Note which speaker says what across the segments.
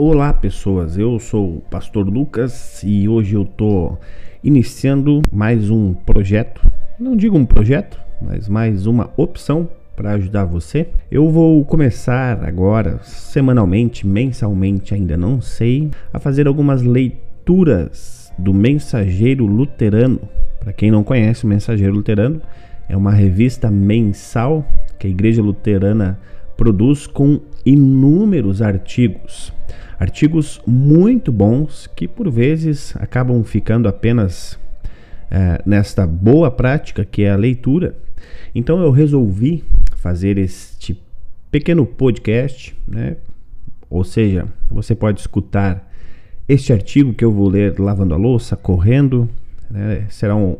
Speaker 1: Olá pessoas, eu sou o Pastor Lucas e hoje eu tô iniciando mais um projeto. Não digo um projeto, mas mais uma opção para ajudar você. Eu vou começar agora, semanalmente, mensalmente, ainda não sei, a fazer algumas leituras do Mensageiro Luterano. Para quem não conhece, o Mensageiro Luterano é uma revista mensal que a Igreja Luterana produz com inúmeros artigos. Artigos muito bons que por vezes acabam ficando apenas é, nesta boa prática que é a leitura. Então eu resolvi fazer este pequeno podcast, né? Ou seja, você pode escutar este artigo que eu vou ler lavando a louça, correndo, né? serão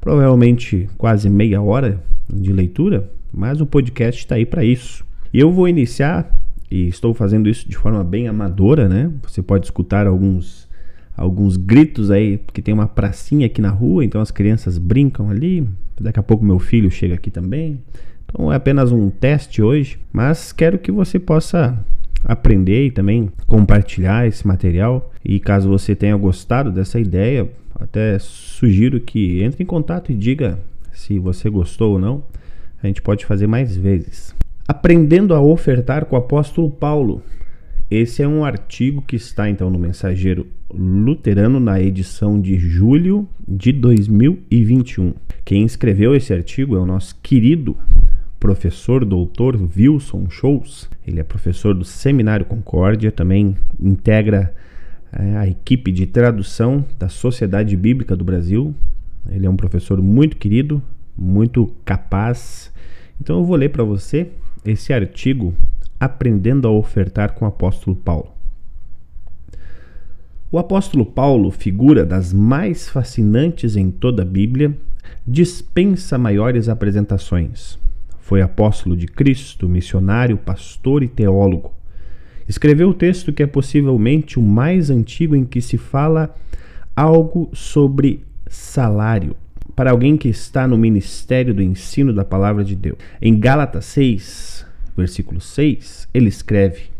Speaker 1: provavelmente quase meia hora de leitura, mas o podcast está aí para isso. E eu vou iniciar, e estou fazendo isso de forma bem amadora, né? Você pode escutar alguns, alguns gritos aí, porque tem uma pracinha aqui na rua, então as crianças brincam ali. Daqui a pouco meu filho chega aqui também. Então é apenas um teste hoje, mas quero que você possa aprender e também compartilhar esse material. E caso você tenha gostado dessa ideia, até sugiro que entre em contato e diga se você gostou ou não. A gente pode fazer mais vezes. Aprendendo a ofertar com o apóstolo Paulo. Esse é um artigo que está então no Mensageiro Luterano na edição de julho de 2021. Quem escreveu esse artigo é o nosso querido professor doutor Wilson Shows. Ele é professor do Seminário Concórdia, também integra é, a equipe de tradução da Sociedade Bíblica do Brasil. Ele é um professor muito querido, muito capaz. Então eu vou ler para você esse artigo Aprendendo a Ofertar com o Apóstolo Paulo. O apóstolo Paulo, figura das mais fascinantes em toda a Bíblia, dispensa maiores apresentações. Foi apóstolo de Cristo, missionário, pastor e teólogo. Escreveu o texto que é possivelmente o mais antigo em que se fala algo sobre salário para alguém que está no ministério do ensino da palavra de Deus. Em Gálatas 6, versículo 6, ele escreve: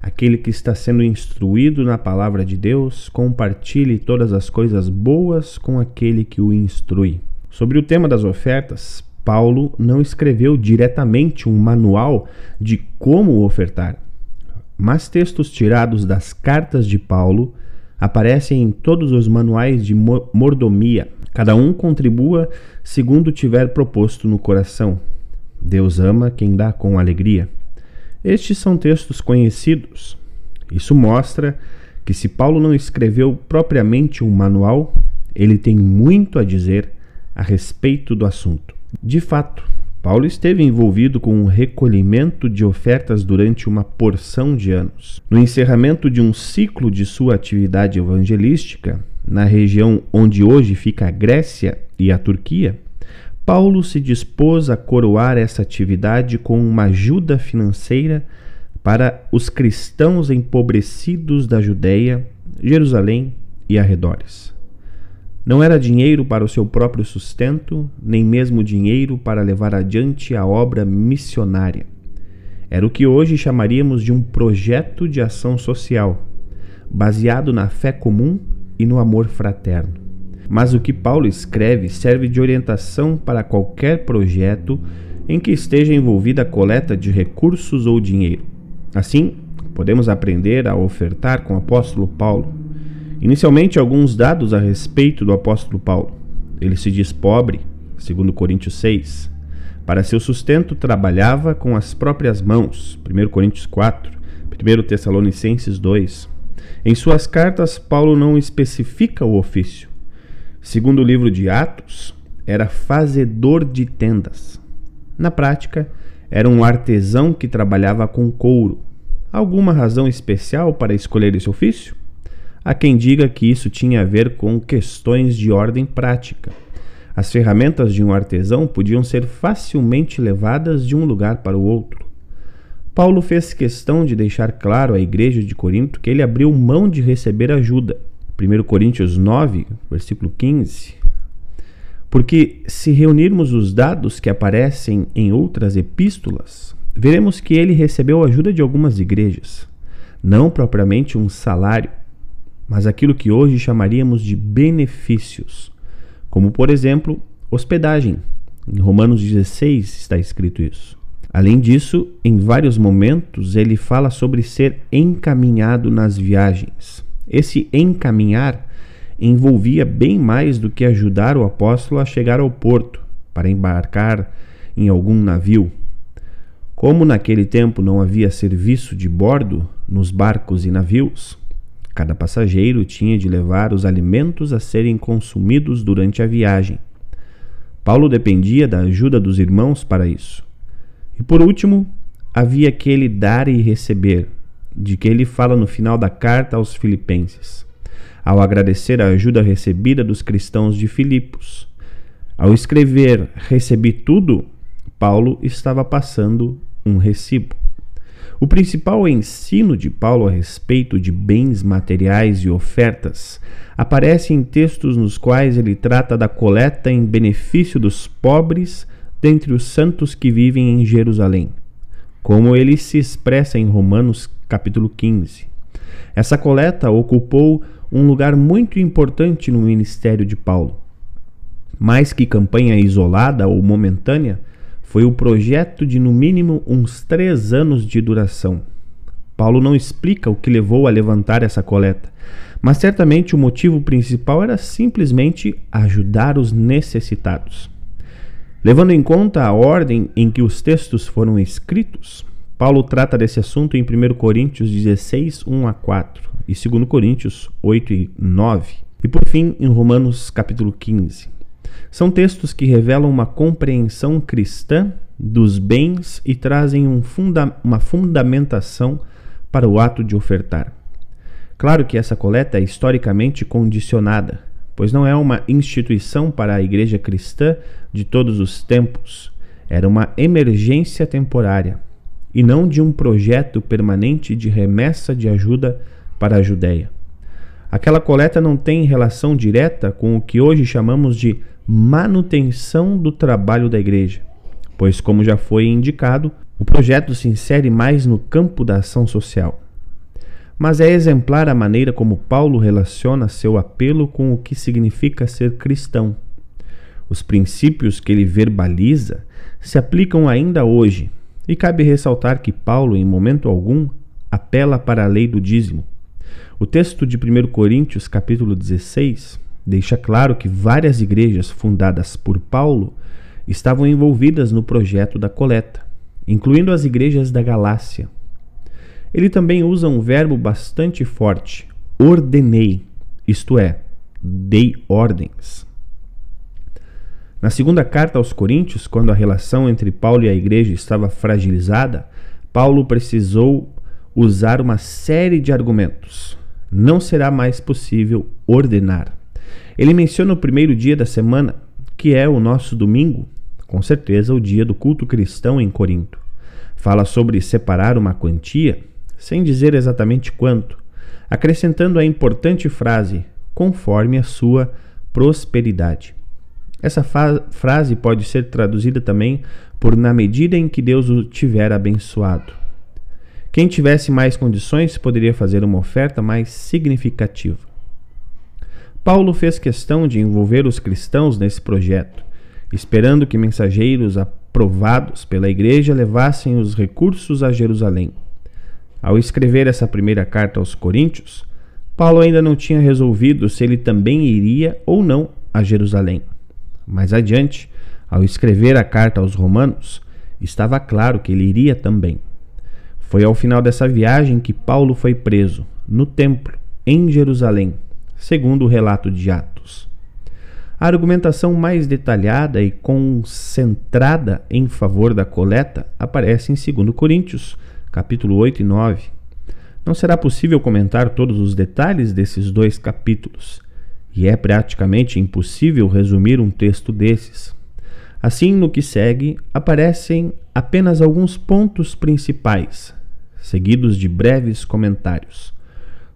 Speaker 1: Aquele que está sendo instruído na palavra de Deus, compartilhe todas as coisas boas com aquele que o instrui. Sobre o tema das ofertas, Paulo não escreveu diretamente um manual de como ofertar, mas textos tirados das cartas de Paulo aparecem em todos os manuais de mordomia. Cada um contribua segundo tiver proposto no coração. Deus ama quem dá com alegria. Estes são textos conhecidos. Isso mostra que, se Paulo não escreveu propriamente um manual, ele tem muito a dizer a respeito do assunto. De fato, Paulo esteve envolvido com um recolhimento de ofertas durante uma porção de anos. No encerramento de um ciclo de sua atividade evangelística, na região onde hoje fica a Grécia e a Turquia, Paulo se dispôs a coroar essa atividade com uma ajuda financeira para os cristãos empobrecidos da Judéia, Jerusalém e arredores. Não era dinheiro para o seu próprio sustento, nem mesmo dinheiro para levar adiante a obra missionária. Era o que hoje chamaríamos de um projeto de ação social, baseado na fé comum e no amor fraterno. Mas o que Paulo escreve serve de orientação para qualquer projeto em que esteja envolvida a coleta de recursos ou dinheiro. Assim, podemos aprender a ofertar com o apóstolo Paulo. Inicialmente, alguns dados a respeito do apóstolo Paulo. Ele se diz pobre, segundo Coríntios 6. Para seu sustento trabalhava com as próprias mãos, 1 Coríntios 4, 1 Tessalonicenses 2. Em suas cartas, Paulo não especifica o ofício, Segundo o livro de Atos, era fazedor de tendas. Na prática, era um artesão que trabalhava com couro. Alguma razão especial para escolher esse ofício? Há quem diga que isso tinha a ver com questões de ordem prática. As ferramentas de um artesão podiam ser facilmente levadas de um lugar para o outro. Paulo fez questão de deixar claro à igreja de Corinto que ele abriu mão de receber ajuda 1 Coríntios 9, versículo 15. Porque se reunirmos os dados que aparecem em outras epístolas, veremos que ele recebeu ajuda de algumas igrejas. não propriamente um salário, mas aquilo que hoje chamaríamos de benefícios, como por exemplo, hospedagem. Em Romanos 16 está escrito isso. Além disso, em vários momentos ele fala sobre ser encaminhado nas viagens. Esse encaminhar envolvia bem mais do que ajudar o apóstolo a chegar ao porto para embarcar em algum navio. Como naquele tempo não havia serviço de bordo nos barcos e navios, cada passageiro tinha de levar os alimentos a serem consumidos durante a viagem. Paulo dependia da ajuda dos irmãos para isso. E por último, havia aquele dar e receber, de que ele fala no final da carta aos Filipenses, ao agradecer a ajuda recebida dos cristãos de Filipos. Ao escrever recebi tudo, Paulo estava passando um recibo. O principal ensino de Paulo a respeito de bens materiais e ofertas aparece em textos nos quais ele trata da coleta em benefício dos pobres dentre os santos que vivem em Jerusalém, como ele se expressa em Romanos capítulo 15. Essa coleta ocupou um lugar muito importante no ministério de Paulo. Mais que campanha isolada ou momentânea, foi o projeto de no mínimo uns três anos de duração. Paulo não explica o que levou a levantar essa coleta, mas certamente o motivo principal era simplesmente ajudar os necessitados. Levando em conta a ordem em que os textos foram escritos, Paulo trata desse assunto em 1 Coríntios 16, 1 a 4 e 2 Coríntios 8 e 9, e por fim em Romanos capítulo 15. São textos que revelam uma compreensão cristã dos bens e trazem um funda uma fundamentação para o ato de ofertar. Claro que essa coleta é historicamente condicionada, pois não é uma instituição para a igreja cristã de todos os tempos. Era uma emergência temporária e não de um projeto permanente de remessa de ajuda para a Judéia. Aquela coleta não tem relação direta com o que hoje chamamos de manutenção do trabalho da igreja, pois, como já foi indicado, o projeto se insere mais no campo da ação social mas é exemplar a maneira como Paulo relaciona seu apelo com o que significa ser cristão. Os princípios que ele verbaliza se aplicam ainda hoje, e cabe ressaltar que Paulo, em momento algum, apela para a lei do dízimo. O texto de 1 Coríntios, capítulo 16, deixa claro que várias igrejas fundadas por Paulo estavam envolvidas no projeto da coleta, incluindo as igrejas da Galácia, ele também usa um verbo bastante forte, ordenei, isto é, dei ordens. Na segunda carta aos Coríntios, quando a relação entre Paulo e a igreja estava fragilizada, Paulo precisou usar uma série de argumentos. Não será mais possível ordenar. Ele menciona o primeiro dia da semana, que é o nosso domingo, com certeza o dia do culto cristão em Corinto. Fala sobre separar uma quantia sem dizer exatamente quanto, acrescentando a importante frase conforme a sua prosperidade. Essa frase pode ser traduzida também por na medida em que Deus o tiver abençoado. Quem tivesse mais condições poderia fazer uma oferta mais significativa. Paulo fez questão de envolver os cristãos nesse projeto, esperando que mensageiros aprovados pela igreja levassem os recursos a Jerusalém. Ao escrever essa primeira carta aos Coríntios, Paulo ainda não tinha resolvido se ele também iria ou não a Jerusalém. Mais adiante, ao escrever a carta aos Romanos, estava claro que ele iria também. Foi ao final dessa viagem que Paulo foi preso, no templo, em Jerusalém, segundo o relato de Atos. A argumentação mais detalhada e concentrada em favor da coleta aparece em 2 Coríntios, capítulo 8 e 9. Não será possível comentar todos os detalhes desses dois capítulos, e é praticamente impossível resumir um texto desses. Assim, no que segue, aparecem apenas alguns pontos principais, seguidos de breves comentários.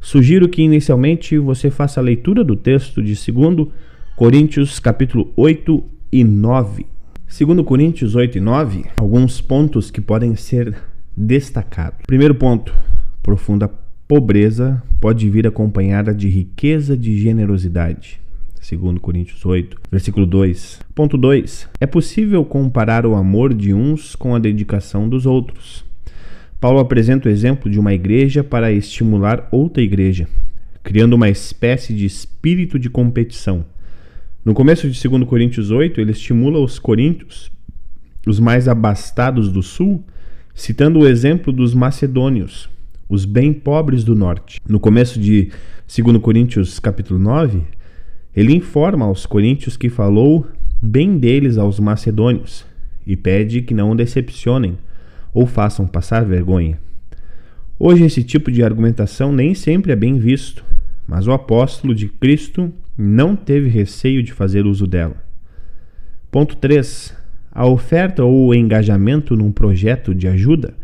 Speaker 1: Sugiro que inicialmente você faça a leitura do texto de 2 Coríntios capítulo 8 e 9. Segundo Coríntios 8 e 9, alguns pontos que podem ser destacado. Primeiro ponto, profunda pobreza pode vir acompanhada de riqueza de generosidade. Segundo Coríntios 8, versículo 2. Ponto 2. É possível comparar o amor de uns com a dedicação dos outros. Paulo apresenta o exemplo de uma igreja para estimular outra igreja, criando uma espécie de espírito de competição. No começo de 2 Coríntios 8, ele estimula os coríntios, os mais abastados do sul, citando o exemplo dos macedônios, os bem pobres do norte. No começo de 2 Coríntios capítulo 9, ele informa aos coríntios que falou bem deles aos macedônios e pede que não decepcionem ou façam passar vergonha. Hoje esse tipo de argumentação nem sempre é bem visto, mas o apóstolo de Cristo não teve receio de fazer uso dela. Ponto 3. A oferta ou o engajamento num projeto de ajuda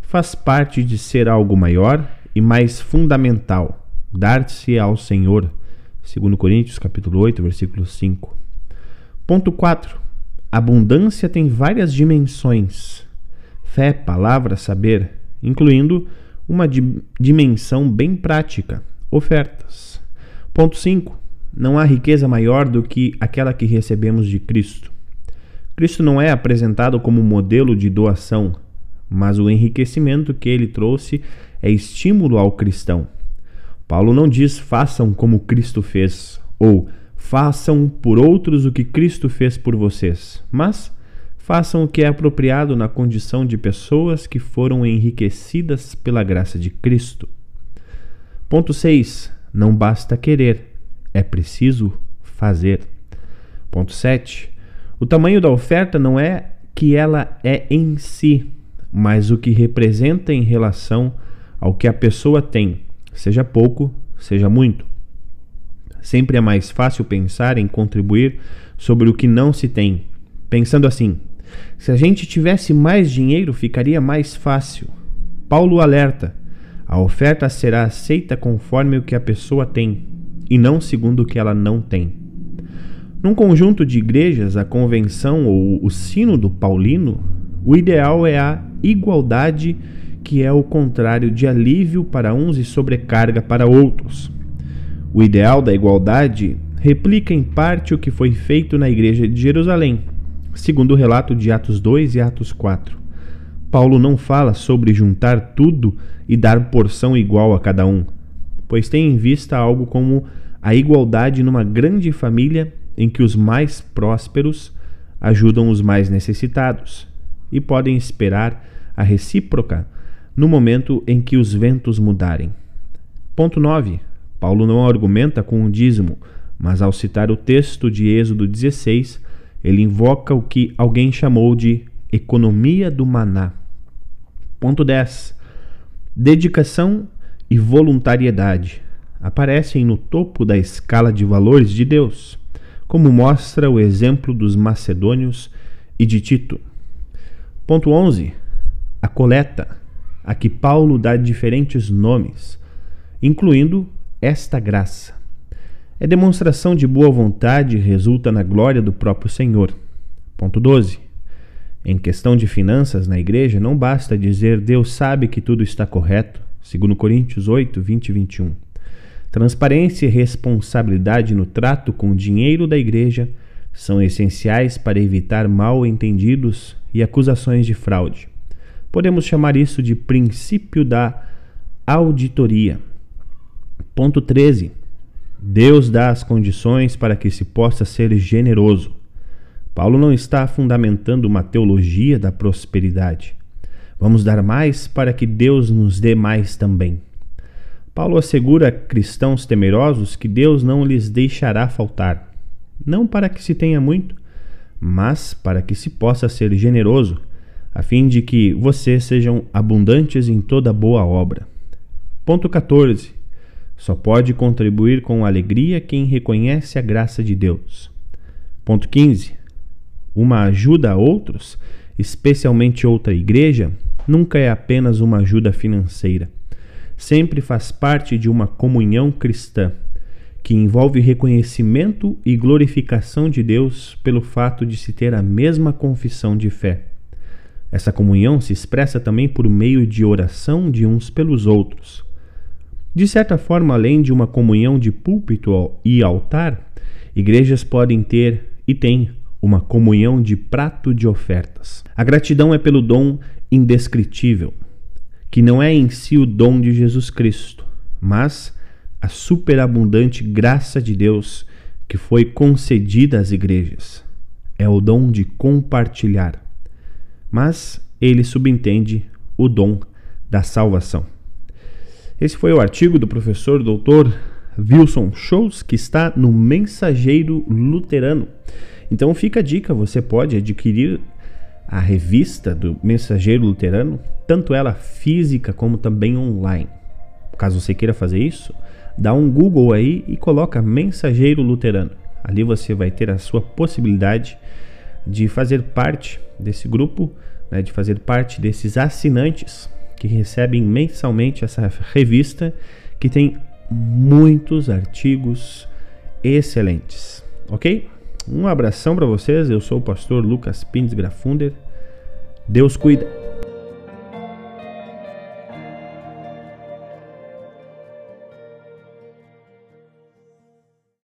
Speaker 1: faz parte de ser algo maior e mais fundamental, dar-se ao Senhor. 2 Coríntios capítulo 8, versículo 5. Ponto 4. Abundância tem várias dimensões: fé, palavra, saber, incluindo uma dimensão bem prática, ofertas. Ponto 5. Não há riqueza maior do que aquela que recebemos de Cristo. Cristo não é apresentado como modelo de doação, mas o enriquecimento que ele trouxe é estímulo ao cristão. Paulo não diz façam como Cristo fez ou façam por outros o que Cristo fez por vocês, mas façam o que é apropriado na condição de pessoas que foram enriquecidas pela graça de Cristo. Ponto 6. Não basta querer, é preciso fazer. Ponto 7. O tamanho da oferta não é que ela é em si, mas o que representa em relação ao que a pessoa tem, seja pouco, seja muito. Sempre é mais fácil pensar em contribuir sobre o que não se tem. Pensando assim, se a gente tivesse mais dinheiro, ficaria mais fácil. Paulo alerta: a oferta será aceita conforme o que a pessoa tem e não segundo o que ela não tem. Num conjunto de igrejas, a convenção ou o sino do Paulino, o ideal é a igualdade, que é o contrário de alívio para uns e sobrecarga para outros. O ideal da igualdade replica em parte o que foi feito na igreja de Jerusalém, segundo o relato de Atos 2 e Atos 4. Paulo não fala sobre juntar tudo e dar porção igual a cada um, pois tem em vista algo como a igualdade numa grande família em que os mais prósperos ajudam os mais necessitados e podem esperar a recíproca no momento em que os ventos mudarem. Ponto 9. Paulo não argumenta com o dízimo, mas ao citar o texto de Êxodo 16, ele invoca o que alguém chamou de economia do maná. Ponto 10. Dedicação e voluntariedade aparecem no topo da escala de valores de Deus, como mostra o exemplo dos macedônios e de Tito. Ponto 11. A coleta, a que Paulo dá diferentes nomes, incluindo esta graça é demonstração de boa vontade e resulta na glória do próprio Senhor. Ponto 12. Em questão de finanças na igreja, não basta dizer Deus sabe que tudo está correto, segundo Coríntios 8, 20 e 21. Transparência e responsabilidade no trato com o dinheiro da igreja são essenciais para evitar mal entendidos e acusações de fraude. Podemos chamar isso de princípio da auditoria. Ponto 13. Deus dá as condições para que se possa ser generoso. Paulo não está fundamentando uma teologia da prosperidade. Vamos dar mais para que Deus nos dê mais também. Paulo assegura a cristãos temerosos que Deus não lhes deixará faltar, não para que se tenha muito, mas para que se possa ser generoso, a fim de que vocês sejam abundantes em toda boa obra. Ponto 14. Só pode contribuir com alegria quem reconhece a graça de Deus. Ponto 15. Uma ajuda a outros, especialmente outra igreja, nunca é apenas uma ajuda financeira. Sempre faz parte de uma comunhão cristã que envolve reconhecimento e glorificação de Deus pelo fato de se ter a mesma confissão de fé. Essa comunhão se expressa também por meio de oração de uns pelos outros. De certa forma, além de uma comunhão de púlpito e altar, igrejas podem ter e têm uma comunhão de prato de ofertas. A gratidão é pelo dom indescritível, que não é em si o dom de Jesus Cristo, mas a superabundante graça de Deus que foi concedida às igrejas. É o dom de compartilhar, mas ele subentende o dom da salvação. Esse foi o artigo do professor doutor Wilson Scholz, que está no Mensageiro Luterano. Então fica a dica, você pode adquirir a revista do Mensageiro Luterano, tanto ela física como também online. Caso você queira fazer isso, dá um Google aí e coloca Mensageiro Luterano. Ali você vai ter a sua possibilidade de fazer parte desse grupo, né, de fazer parte desses assinantes que recebem mensalmente essa revista que tem muitos artigos excelentes, ok? Um abração para vocês. Eu sou o pastor Lucas Pins Grafunder. Deus cuida.